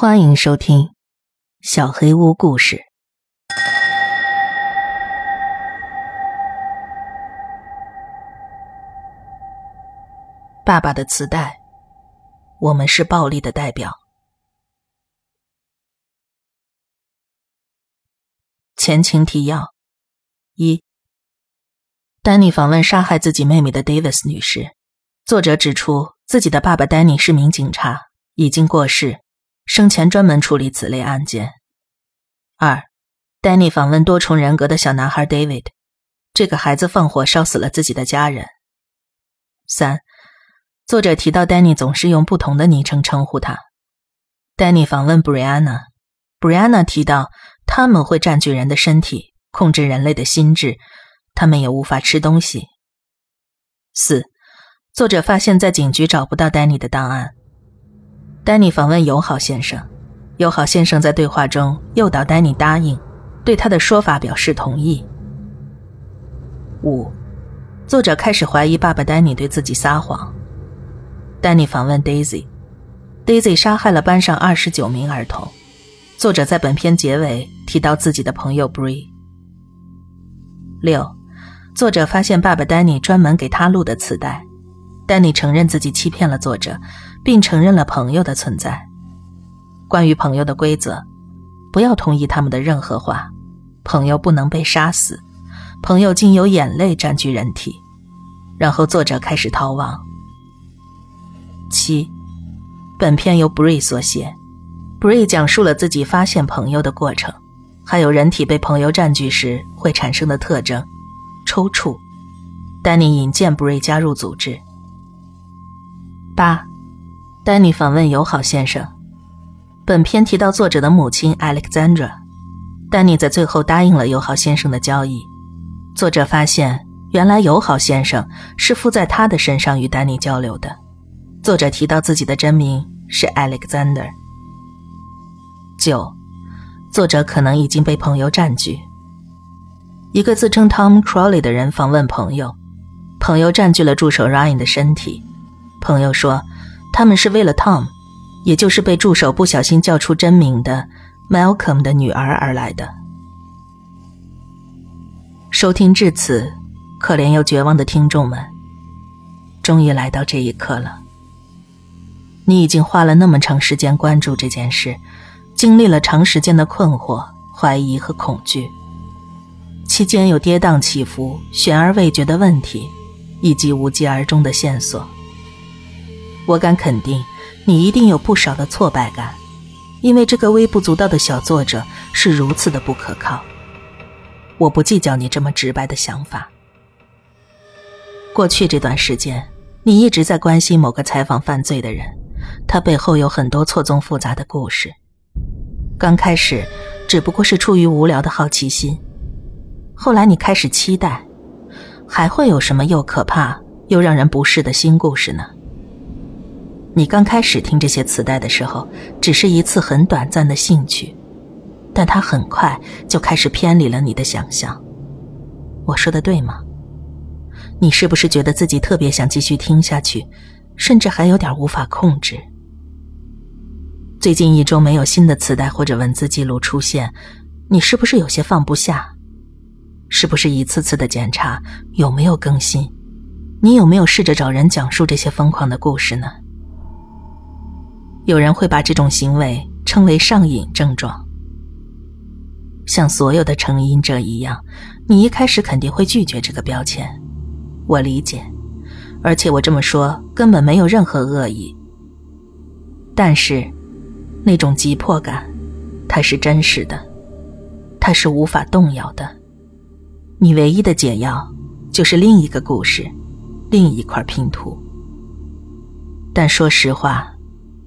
欢迎收听《小黑屋故事》。爸爸的磁带，我们是暴力的代表。前情提要：一，丹尼访问杀害自己妹妹的 Davis 女士。作者指出，自己的爸爸丹尼是名警察，已经过世。生前专门处理此类案件。二，丹尼访问多重人格的小男孩 David，这个孩子放火烧死了自己的家人。三，作者提到丹尼总是用不同的昵称称呼他。丹尼访问 Brianna，Brianna 提到他们会占据人的身体，控制人类的心智，他们也无法吃东西。四，作者发现，在警局找不到丹尼的档案。丹尼访问友好先生，友好先生在对话中诱导丹尼答应，对他的说法表示同意。五，作者开始怀疑爸爸丹尼对自己撒谎。丹尼访问 Daisy，Daisy 杀害了班上二十九名儿童。作者在本片结尾提到自己的朋友 Bree。六，作者发现爸爸丹尼专门给他录的磁带，丹尼承认自己欺骗了作者。并承认了朋友的存在。关于朋友的规则，不要同意他们的任何话。朋友不能被杀死，朋友经由眼泪占据人体。然后作者开始逃亡。七，本片由 Bree 所写，Bree 讲述了自己发现朋友的过程，还有人体被朋友占据时会产生的特征：抽搐。丹尼引荐 Bree 加入组织。八。丹尼访问友好先生。本片提到作者的母亲 Alexandra。丹尼在最后答应了友好先生的交易。作者发现，原来友好先生是附在他的身上与丹尼交流的。作者提到自己的真名是 Alexander。九，作者可能已经被朋友占据。一个自称 Tom Crowley 的人访问朋友，朋友占据了助手 Ryan 的身体。朋友说。他们是为了 Tom，也就是被助手不小心叫出真名的 Malcolm 的女儿而来的。收听至此，可怜又绝望的听众们，终于来到这一刻了。你已经花了那么长时间关注这件事，经历了长时间的困惑、怀疑和恐惧，期间有跌宕起伏、悬而未决的问题，以及无疾而终的线索。我敢肯定，你一定有不少的挫败感，因为这个微不足道的小作者是如此的不可靠。我不计较你这么直白的想法。过去这段时间，你一直在关心某个采访犯罪的人，他背后有很多错综复杂的故事。刚开始，只不过是出于无聊的好奇心，后来你开始期待，还会有什么又可怕又让人不适的新故事呢？你刚开始听这些磁带的时候，只是一次很短暂的兴趣，但它很快就开始偏离了你的想象。我说的对吗？你是不是觉得自己特别想继续听下去，甚至还有点无法控制？最近一周没有新的磁带或者文字记录出现，你是不是有些放不下？是不是一次次的检查有没有更新？你有没有试着找人讲述这些疯狂的故事呢？有人会把这种行为称为上瘾症状。像所有的成瘾者一样，你一开始肯定会拒绝这个标签。我理解，而且我这么说根本没有任何恶意。但是，那种急迫感，它是真实的，它是无法动摇的。你唯一的解药，就是另一个故事，另一块拼图。但说实话。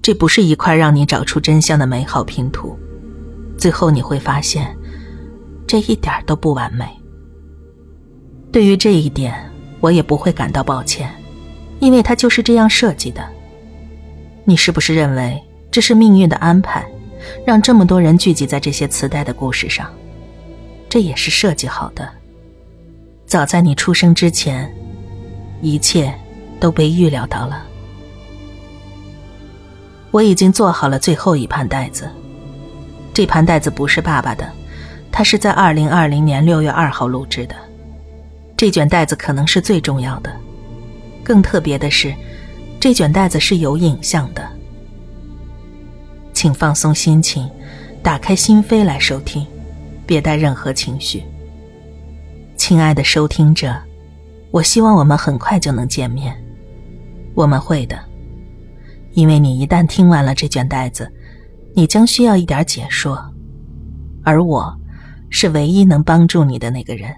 这不是一块让你找出真相的美好拼图，最后你会发现，这一点都不完美。对于这一点，我也不会感到抱歉，因为它就是这样设计的。你是不是认为这是命运的安排，让这么多人聚集在这些磁带的故事上？这也是设计好的。早在你出生之前，一切都被预料到了。我已经做好了最后一盘带子。这盘带子不是爸爸的，他是在二零二零年六月二号录制的。这卷带子可能是最重要的。更特别的是，这卷带子是有影像的。请放松心情，打开心扉来收听，别带任何情绪。亲爱的收听者，我希望我们很快就能见面。我们会的，因为你一旦听完了这卷带子，你将需要一点解说，而我，是唯一能帮助你的那个人。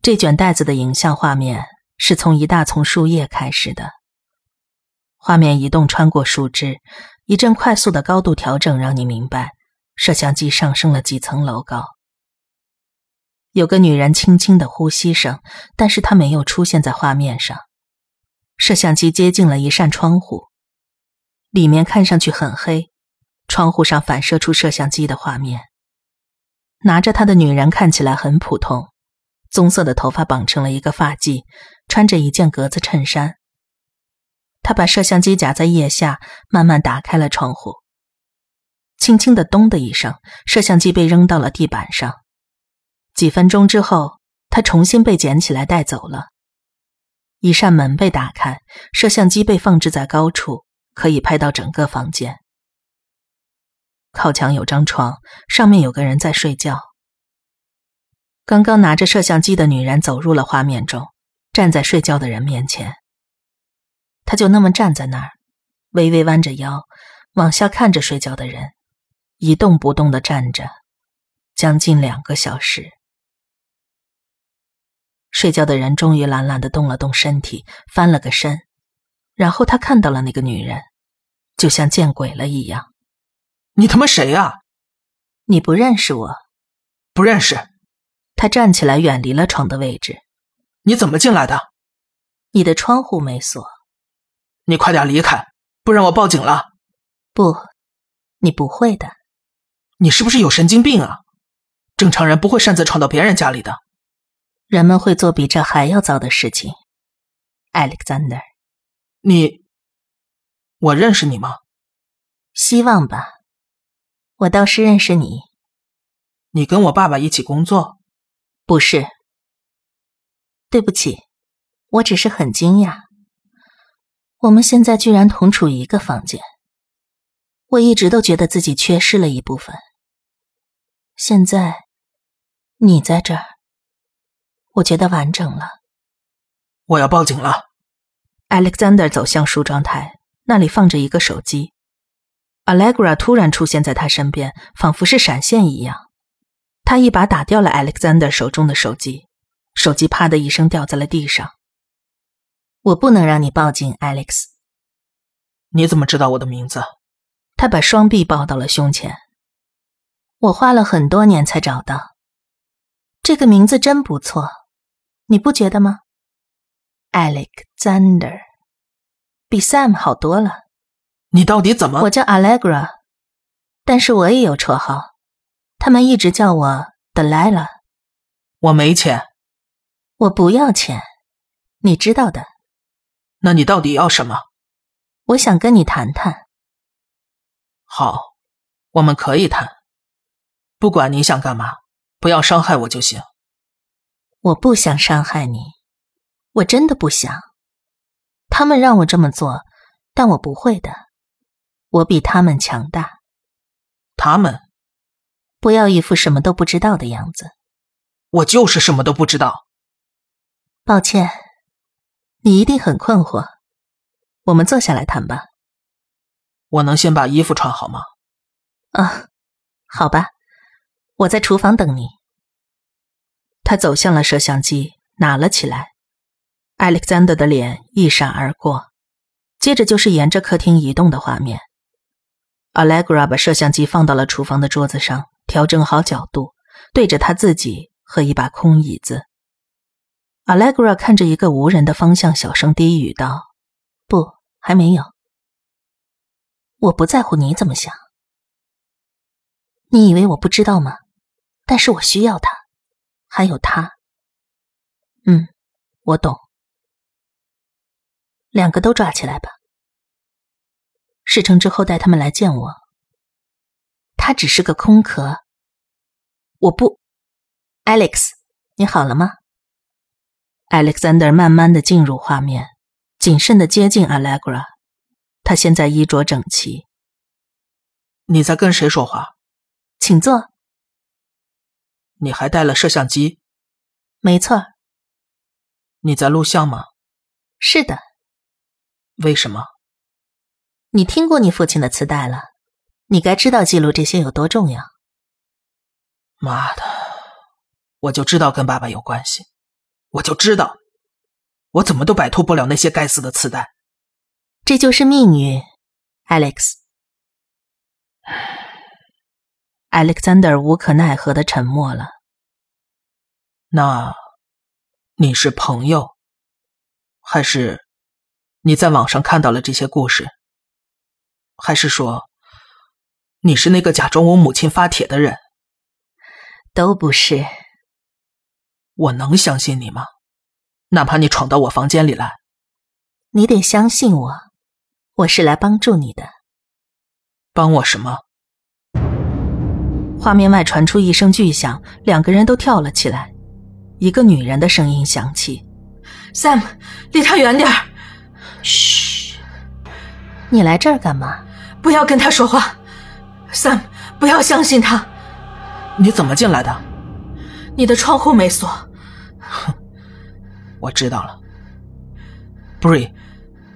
这卷带子的影像画面是从一大丛树叶开始的，画面移动穿过树枝，一阵快速的高度调整让你明白，摄像机上升了几层楼高。有个女人轻轻的呼吸声，但是她没有出现在画面上。摄像机接近了一扇窗户，里面看上去很黑，窗户上反射出摄像机的画面。拿着它的女人看起来很普通，棕色的头发绑成了一个发髻，穿着一件格子衬衫。她把摄像机夹在腋下，慢慢打开了窗户。轻轻的“咚”的一声，摄像机被扔到了地板上。几分钟之后，他重新被捡起来带走了。一扇门被打开，摄像机被放置在高处，可以拍到整个房间。靠墙有张床，上面有个人在睡觉。刚刚拿着摄像机的女人走入了画面中，站在睡觉的人面前。她就那么站在那儿，微微弯着腰，往下看着睡觉的人，一动不动的站着，将近两个小时。睡觉的人终于懒懒的动了动身体，翻了个身，然后他看到了那个女人，就像见鬼了一样。你他妈谁呀？你不认识我？不认识。他站起来，远离了床的位置。你怎么进来的？你的窗户没锁。你快点离开，不然我报警了。不，你不会的。你是不是有神经病啊？正常人不会擅自闯到别人家里的。人们会做比这还要糟的事情，Alexander。你，我认识你吗？希望吧。我倒是认识你。你跟我爸爸一起工作？不是。对不起，我只是很惊讶。我们现在居然同处一个房间。我一直都觉得自己缺失了一部分。现在，你在这儿。我觉得完整了。我要报警了。Alexander 走向梳妆台，那里放着一个手机。Allegra 突然出现在他身边，仿佛是闪现一样。他一把打掉了 Alexander 手中的手机，手机啪的一声掉在了地上。我不能让你报警，Alex。你怎么知道我的名字？他把双臂抱到了胸前。我花了很多年才找到。这个名字真不错。你不觉得吗，Alexander，比 Sam 好多了。你到底怎么？我叫 Allegra，但是我也有绰号，他们一直叫我 Delilah。我没钱，我不要钱，你知道的。那你到底要什么？我想跟你谈谈。好，我们可以谈。不管你想干嘛，不要伤害我就行。我不想伤害你，我真的不想。他们让我这么做，但我不会的。我比他们强大。他们，不要一副什么都不知道的样子。我就是什么都不知道。抱歉，你一定很困惑。我们坐下来谈吧。我能先把衣服穿好吗？啊，好吧，我在厨房等你。他走向了摄像机，拿了起来。Alexander 的脸一闪而过，接着就是沿着客厅移动的画面。Allegra 把摄像机放到了厨房的桌子上，调整好角度，对着他自己和一把空椅子。Allegra 看着一个无人的方向，小声低语道：“不，还没有。我不在乎你怎么想。你以为我不知道吗？但是我需要他。”还有他，嗯，我懂。两个都抓起来吧。事成之后带他们来见我。他只是个空壳。我不，Alex，你好了吗？Alexander 慢慢的进入画面，谨慎的接近 Allegra。他现在衣着整齐。你在跟谁说话？请坐。你还带了摄像机？没错。你在录像吗？是的。为什么？你听过你父亲的磁带了，你该知道记录这些有多重要。妈的，我就知道跟爸爸有关系，我就知道，我怎么都摆脱不了那些该死的磁带。这就是命运，Alex。Alexander 无可奈何的沉默了。那，你是朋友，还是你在网上看到了这些故事？还是说，你是那个假装我母亲发帖的人？都不是。我能相信你吗？哪怕你闯到我房间里来，你得相信我，我是来帮助你的。帮我什么？画面外传出一声巨响，两个人都跳了起来。一个女人的声音响起：“Sam，离他远点儿。”“嘘，你来这儿干嘛？不要跟他说话，Sam，不要相信他。”“你怎么进来的？”“你的窗户没锁。”“哼，我知道了。”“Bree，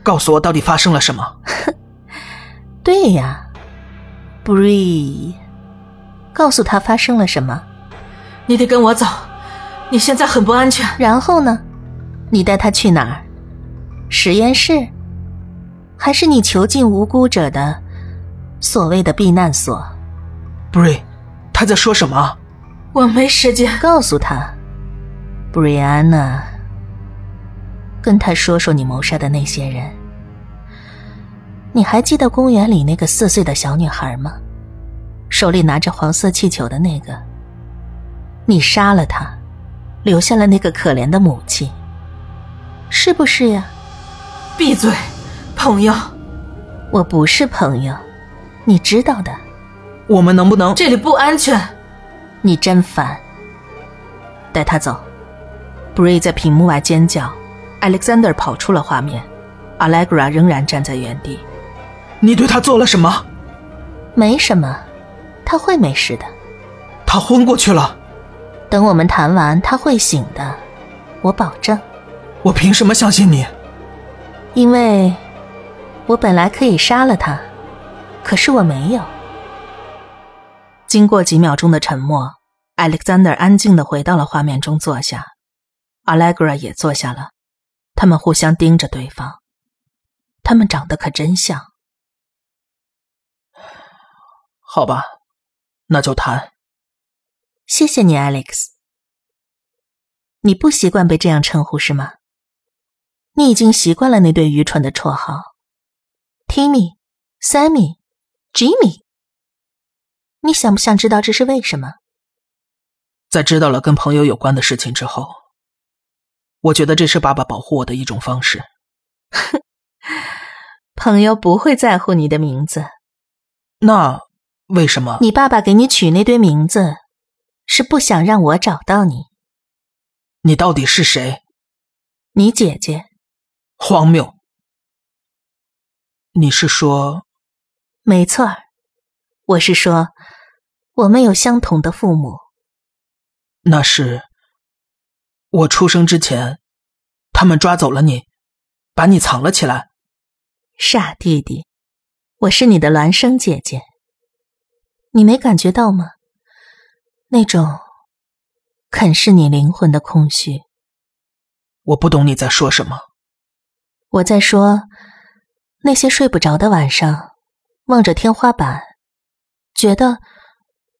告诉我到底发生了什么？”“ 对呀，Bree。”告诉他发生了什么，你得跟我走，你现在很不安全。然后呢？你带他去哪儿？实验室？还是你囚禁无辜者的所谓的避难所？Bri，他在说什么？我没时间。告诉他，Brianna，跟他说说你谋杀的那些人。你还记得公园里那个四岁的小女孩吗？手里拿着黄色气球的那个，你杀了他，留下了那个可怜的母亲，是不是呀？闭嘴，朋友！我不是朋友，你知道的。我们能不能？这里不安全。你真烦。带他走。Bray 在屏幕外尖叫，Alexander 跑出了画面，Allegra 仍然站在原地。你对他做了什么？没什么。他会没事的，他昏过去了。等我们谈完，他会醒的，我保证。我凭什么相信你？因为，我本来可以杀了他，可是我没有。经过几秒钟的沉默，Alexander 安静的回到了画面中坐下，Allegra 也坐下了，他们互相盯着对方，他们长得可真像。好吧。那就谈。谢谢你，Alex。你不习惯被这样称呼是吗？你已经习惯了那对愚蠢的绰号，Timmy、Sammy、Jimmy。你想不想知道这是为什么？在知道了跟朋友有关的事情之后，我觉得这是爸爸保护我的一种方式。朋友不会在乎你的名字。那。为什么？你爸爸给你取那堆名字，是不想让我找到你。你到底是谁？你姐姐。荒谬。你是说？没错我是说，我们有相同的父母。那是我出生之前，他们抓走了你，把你藏了起来。傻弟弟，我是你的孪生姐姐。你没感觉到吗？那种啃噬你灵魂的空虚。我不懂你在说什么。我在说那些睡不着的晚上，望着天花板，觉得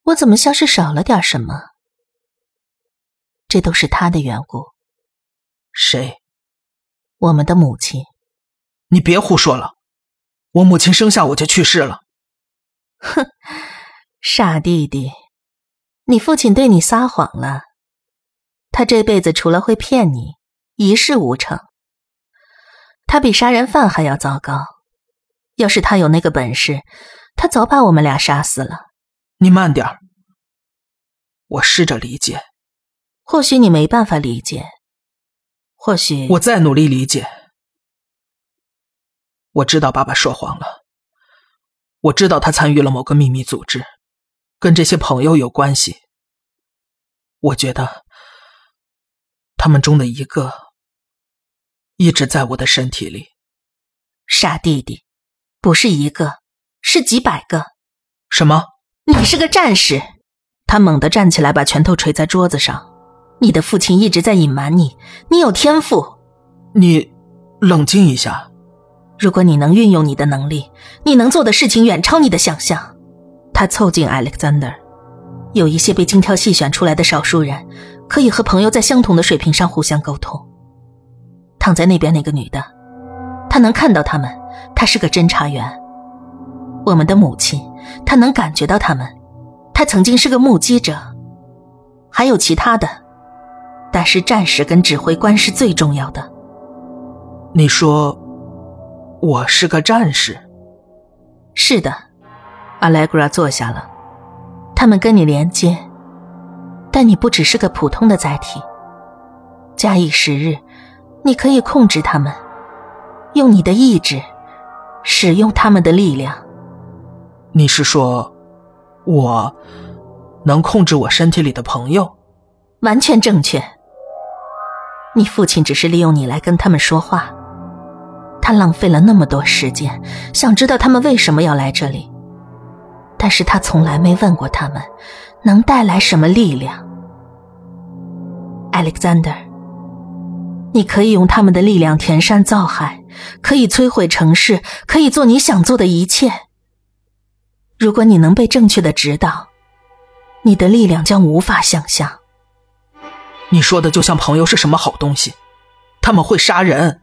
我怎么像是少了点什么。这都是他的缘故。谁？我们的母亲。你别胡说了。我母亲生下我就去世了。哼。傻弟弟，你父亲对你撒谎了。他这辈子除了会骗你，一事无成。他比杀人犯还要糟糕。要是他有那个本事，他早把我们俩杀死了。你慢点儿，我试着理解。或许你没办法理解，或许我再努力理解。我知道爸爸说谎了，我知道他参与了某个秘密组织，跟这些朋友有关系。我觉得他们中的一个一直在我的身体里。傻弟弟，不是一个，是几百个。什么？你是个战士。他猛地站起来，把拳头捶在桌子上。你的父亲一直在隐瞒你，你有天赋。你冷静一下。如果你能运用你的能力，你能做的事情远超你的想象。他凑近 Alexander，有一些被精挑细选出来的少数人，可以和朋友在相同的水平上互相沟通。躺在那边那个女的，她能看到他们，她是个侦查员。我们的母亲，她能感觉到他们，她曾经是个目击者。还有其他的，但是战士跟指挥官是最重要的。你说。我是个战士。是的，Allegra 坐下了。他们跟你连接，但你不只是个普通的载体。假以时日，你可以控制他们，用你的意志，使用他们的力量。你是说，我能控制我身体里的朋友？完全正确。你父亲只是利用你来跟他们说话。他浪费了那么多时间，想知道他们为什么要来这里，但是他从来没问过他们能带来什么力量。Alexander，你可以用他们的力量填山造海，可以摧毁城市，可以做你想做的一切。如果你能被正确的指导，你的力量将无法想象。你说的就像朋友是什么好东西，他们会杀人。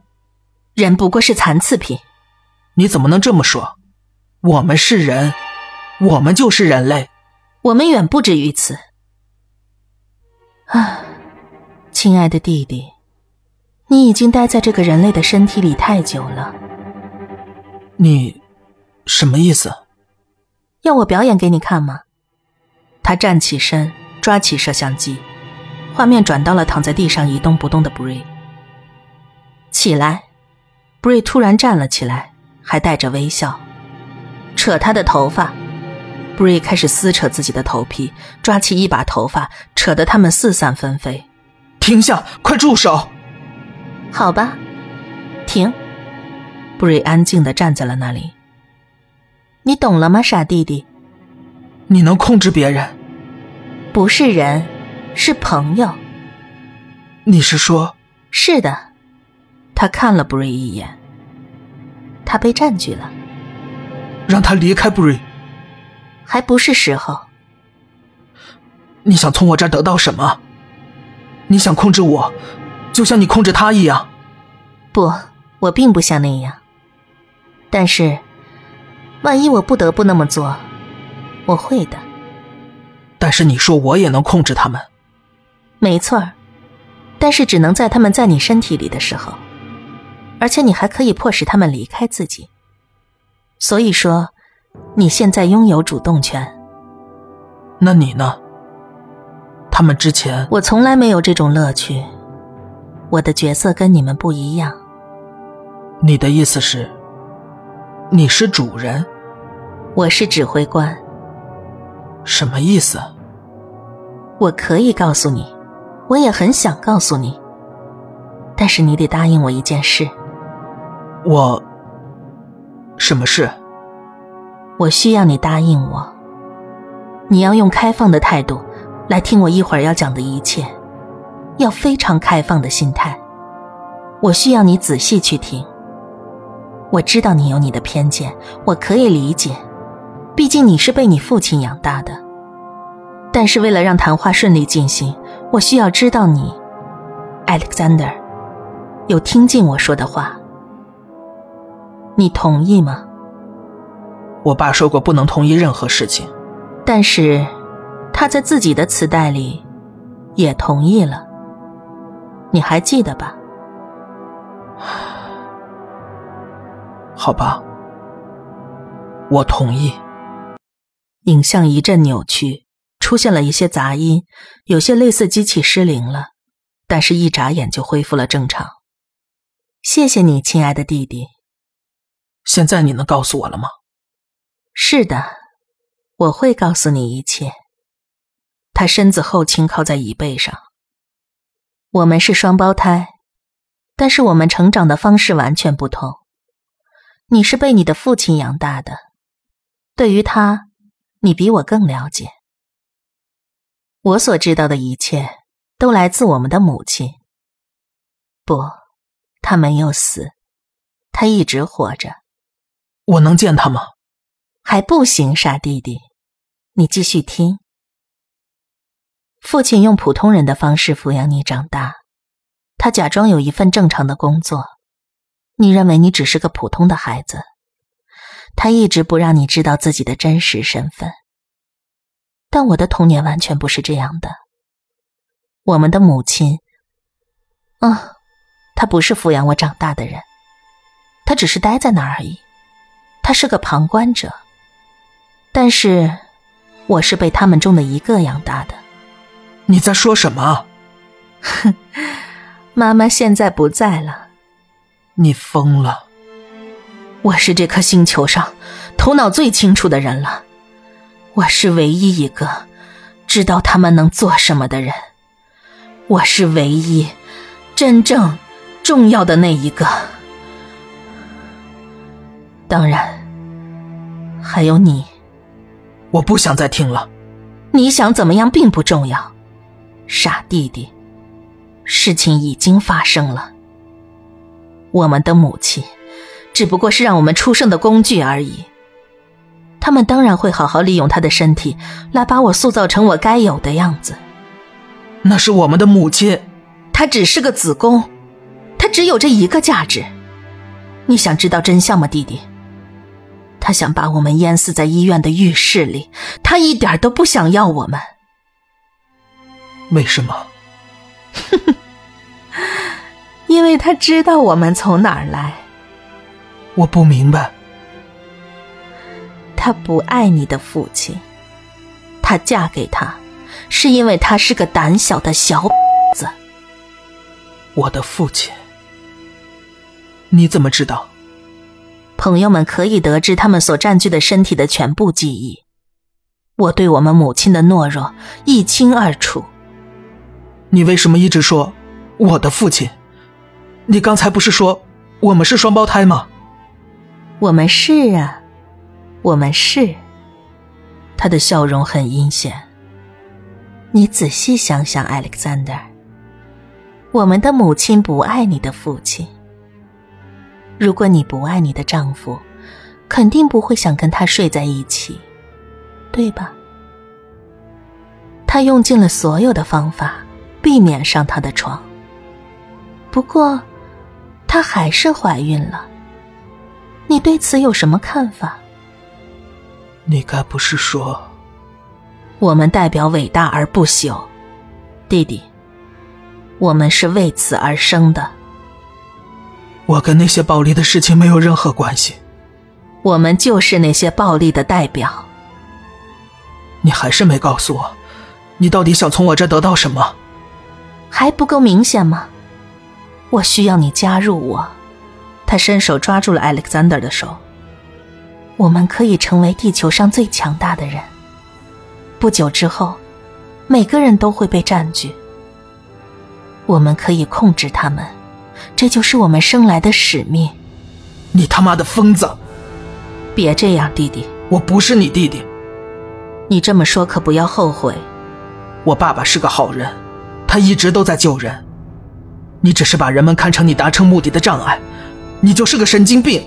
人不过是残次品，你怎么能这么说？我们是人，我们就是人类，我们远不止于此。啊，亲爱的弟弟，你已经待在这个人类的身体里太久了。你什么意思？要我表演给你看吗？他站起身，抓起摄像机，画面转到了躺在地上一动不动的 Bree。起来。布瑞突然站了起来，还带着微笑，扯他的头发。布瑞开始撕扯自己的头皮，抓起一把头发，扯得他们四散纷飞。停下！快住手！好吧，停。布瑞安静的站在了那里。你懂了吗，傻弟弟？你能控制别人？不是人，是朋友。你是说？是的。他看了布瑞一眼，他被占据了。让他离开布瑞，还不是时候。你想从我这儿得到什么？你想控制我，就像你控制他一样？不，我并不像那样。但是，万一我不得不那么做，我会的。但是你说我也能控制他们？没错儿，但是只能在他们在你身体里的时候。而且你还可以迫使他们离开自己，所以说，你现在拥有主动权。那你呢？他们之前，我从来没有这种乐趣。我的角色跟你们不一样。你的意思是，你是主人，我是指挥官。什么意思？我可以告诉你，我也很想告诉你，但是你得答应我一件事。我，什么事？我需要你答应我。你要用开放的态度来听我一会儿要讲的一切，要非常开放的心态。我需要你仔细去听。我知道你有你的偏见，我可以理解，毕竟你是被你父亲养大的。但是为了让谈话顺利进行，我需要知道你，Alexander，有听进我说的话。你同意吗？我爸说过不能同意任何事情，但是他在自己的磁带里也同意了。你还记得吧？好吧，我同意。影像一阵扭曲，出现了一些杂音，有些类似机器失灵了，但是一眨眼就恢复了正常。谢谢你，亲爱的弟弟。现在你能告诉我了吗？是的，我会告诉你一切。他身子后倾靠在椅背上。我们是双胞胎，但是我们成长的方式完全不同。你是被你的父亲养大的，对于他。你比我更了解。我所知道的一切都来自我们的母亲。不，他没有死，他一直活着。我能见他吗？还不行，傻弟弟。你继续听。父亲用普通人的方式抚养你长大，他假装有一份正常的工作。你认为你只是个普通的孩子。他一直不让你知道自己的真实身份，但我的童年完全不是这样的。我们的母亲，啊，他不是抚养我长大的人，他只是待在那儿而已，他是个旁观者。但是，我是被他们中的一个养大的。你在说什么？哼，妈妈现在不在了。你疯了。我是这颗星球上头脑最清楚的人了，我是唯一一个知道他们能做什么的人，我是唯一真正重要的那一个。当然，还有你。我不想再听了。你想怎么样并不重要，傻弟弟。事情已经发生了，我们的母亲。只不过是让我们出生的工具而已。他们当然会好好利用她的身体，来把我塑造成我该有的样子。那是我们的母亲，她只是个子宫，她只有这一个价值。你想知道真相吗，弟弟？他想把我们淹死在医院的浴室里，他一点都不想要我们。为什么？因为他知道我们从哪儿来。我不明白，他不爱你的父亲，他嫁给他，是因为他是个胆小的小子。我的父亲，你怎么知道？朋友们可以得知他们所占据的身体的全部记忆。我对我们母亲的懦弱一清二楚。你为什么一直说我的父亲？你刚才不是说我们是双胞胎吗？我们是啊，我们是。他的笑容很阴险。你仔细想想，Alexander，我们的母亲不爱你的父亲。如果你不爱你的丈夫，肯定不会想跟他睡在一起，对吧？她用尽了所有的方法避免上他的床。不过，她还是怀孕了。你对此有什么看法？你该不是说，我们代表伟大而不朽，弟弟，我们是为此而生的。我跟那些暴力的事情没有任何关系。我们就是那些暴力的代表。你还是没告诉我，你到底想从我这得到什么？还不够明显吗？我需要你加入我。他伸手抓住了 Alexander 的手。我们可以成为地球上最强大的人。不久之后，每个人都会被占据。我们可以控制他们，这就是我们生来的使命。你他妈的疯子！别这样，弟弟。我不是你弟弟。你这么说可不要后悔。我爸爸是个好人，他一直都在救人。你只是把人们看成你达成目的的障碍。你就是个神经病！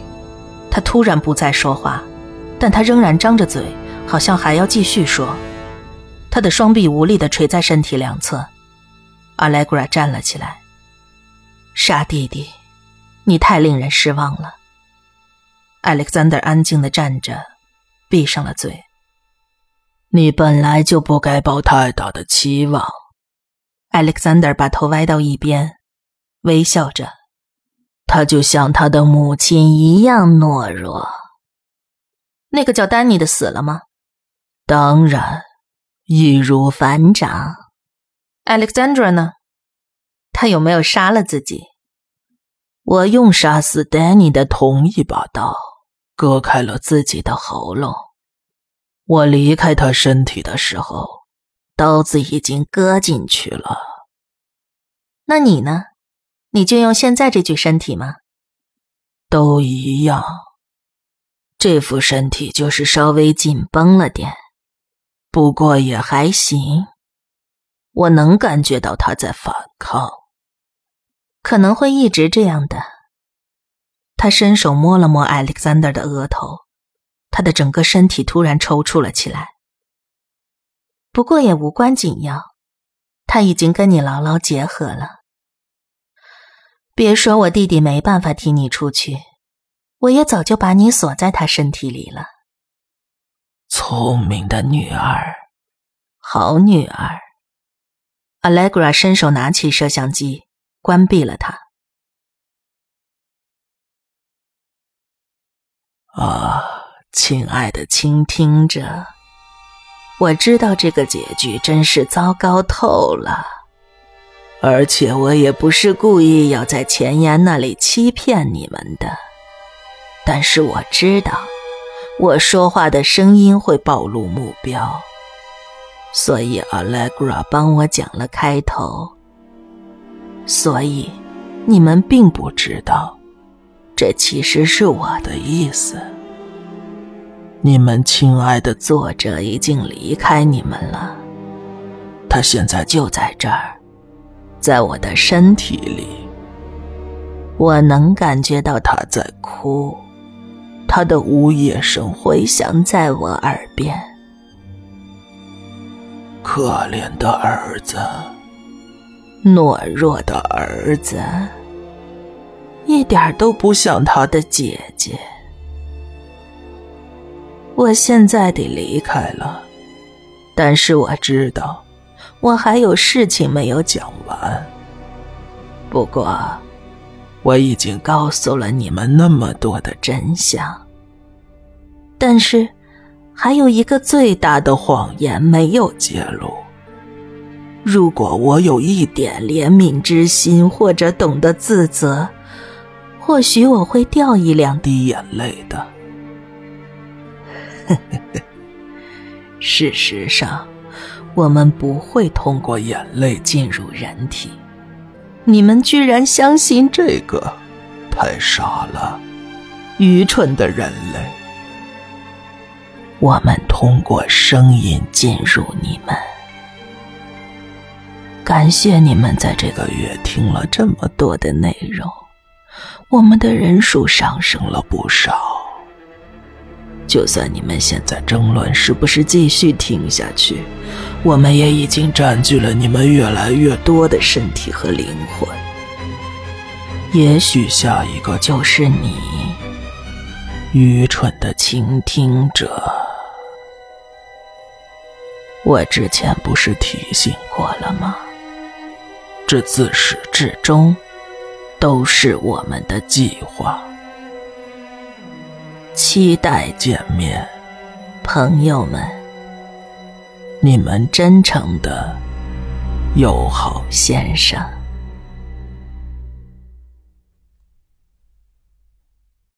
他突然不再说话，但他仍然张着嘴，好像还要继续说。他的双臂无力地垂在身体两侧。阿莱格拉站了起来。傻弟弟，你太令人失望了。Alexander 安静的站着，闭上了嘴。你本来就不该抱太大的期望。Alexander 把头歪到一边，微笑着。他就像他的母亲一样懦弱。那个叫丹尼的死了吗？当然，易如反掌。Alexandra 呢？他有没有杀了自己？我用杀死丹尼的同一把刀割开了自己的喉咙。我离开他身体的时候，刀子已经割进去了。那你呢？你就用现在这具身体吗？都一样。这副身体就是稍微紧绷了点，不过也还行。我能感觉到他在反抗，可能会一直这样的。他伸手摸了摸 Alexander 的额头，他的整个身体突然抽搐了起来。不过也无关紧要，他已经跟你牢牢结合了。别说我弟弟没办法替你出去，我也早就把你锁在他身体里了。聪明的女儿，好女儿。Allegra 伸手拿起摄像机，关闭了它。啊，亲爱的倾听者，我知道这个结局真是糟糕透了。而且我也不是故意要在前言那里欺骗你们的，但是我知道，我说话的声音会暴露目标，所以 Allegra 帮我讲了开头。所以，你们并不知道，这其实是我的意思。你们亲爱的作者已经离开你们了，他现在就在这儿。在我的身体里，我能感觉到他在哭，他的呜咽声回响在我耳边。可怜的儿子，懦弱的儿子，一点都不像他的姐姐。我现在得离开了，但是我知道。我还有事情没有讲完。不过，我已经告诉了你们那么多的真相。但是，还有一个最大的谎言没有揭露。如果我有一点怜悯之心，或者懂得自责，或许我会掉一两滴眼泪的。事实上。我们不会通过眼泪进入人体，你们居然相信这个，太傻了，愚蠢的人类。我们通过声音进入你们，感谢你们在这个月听了这么多的内容，我们的人数上升了不少。就算你们现在争论是不是继续听下去。我们也已经占据了你们越来越多的身体和灵魂，也许下一个就是你，愚蠢的倾听者。我之前不是提醒过了吗？这自始至终都是我们的计划。期待见面，朋友们。你们真诚的友好先生。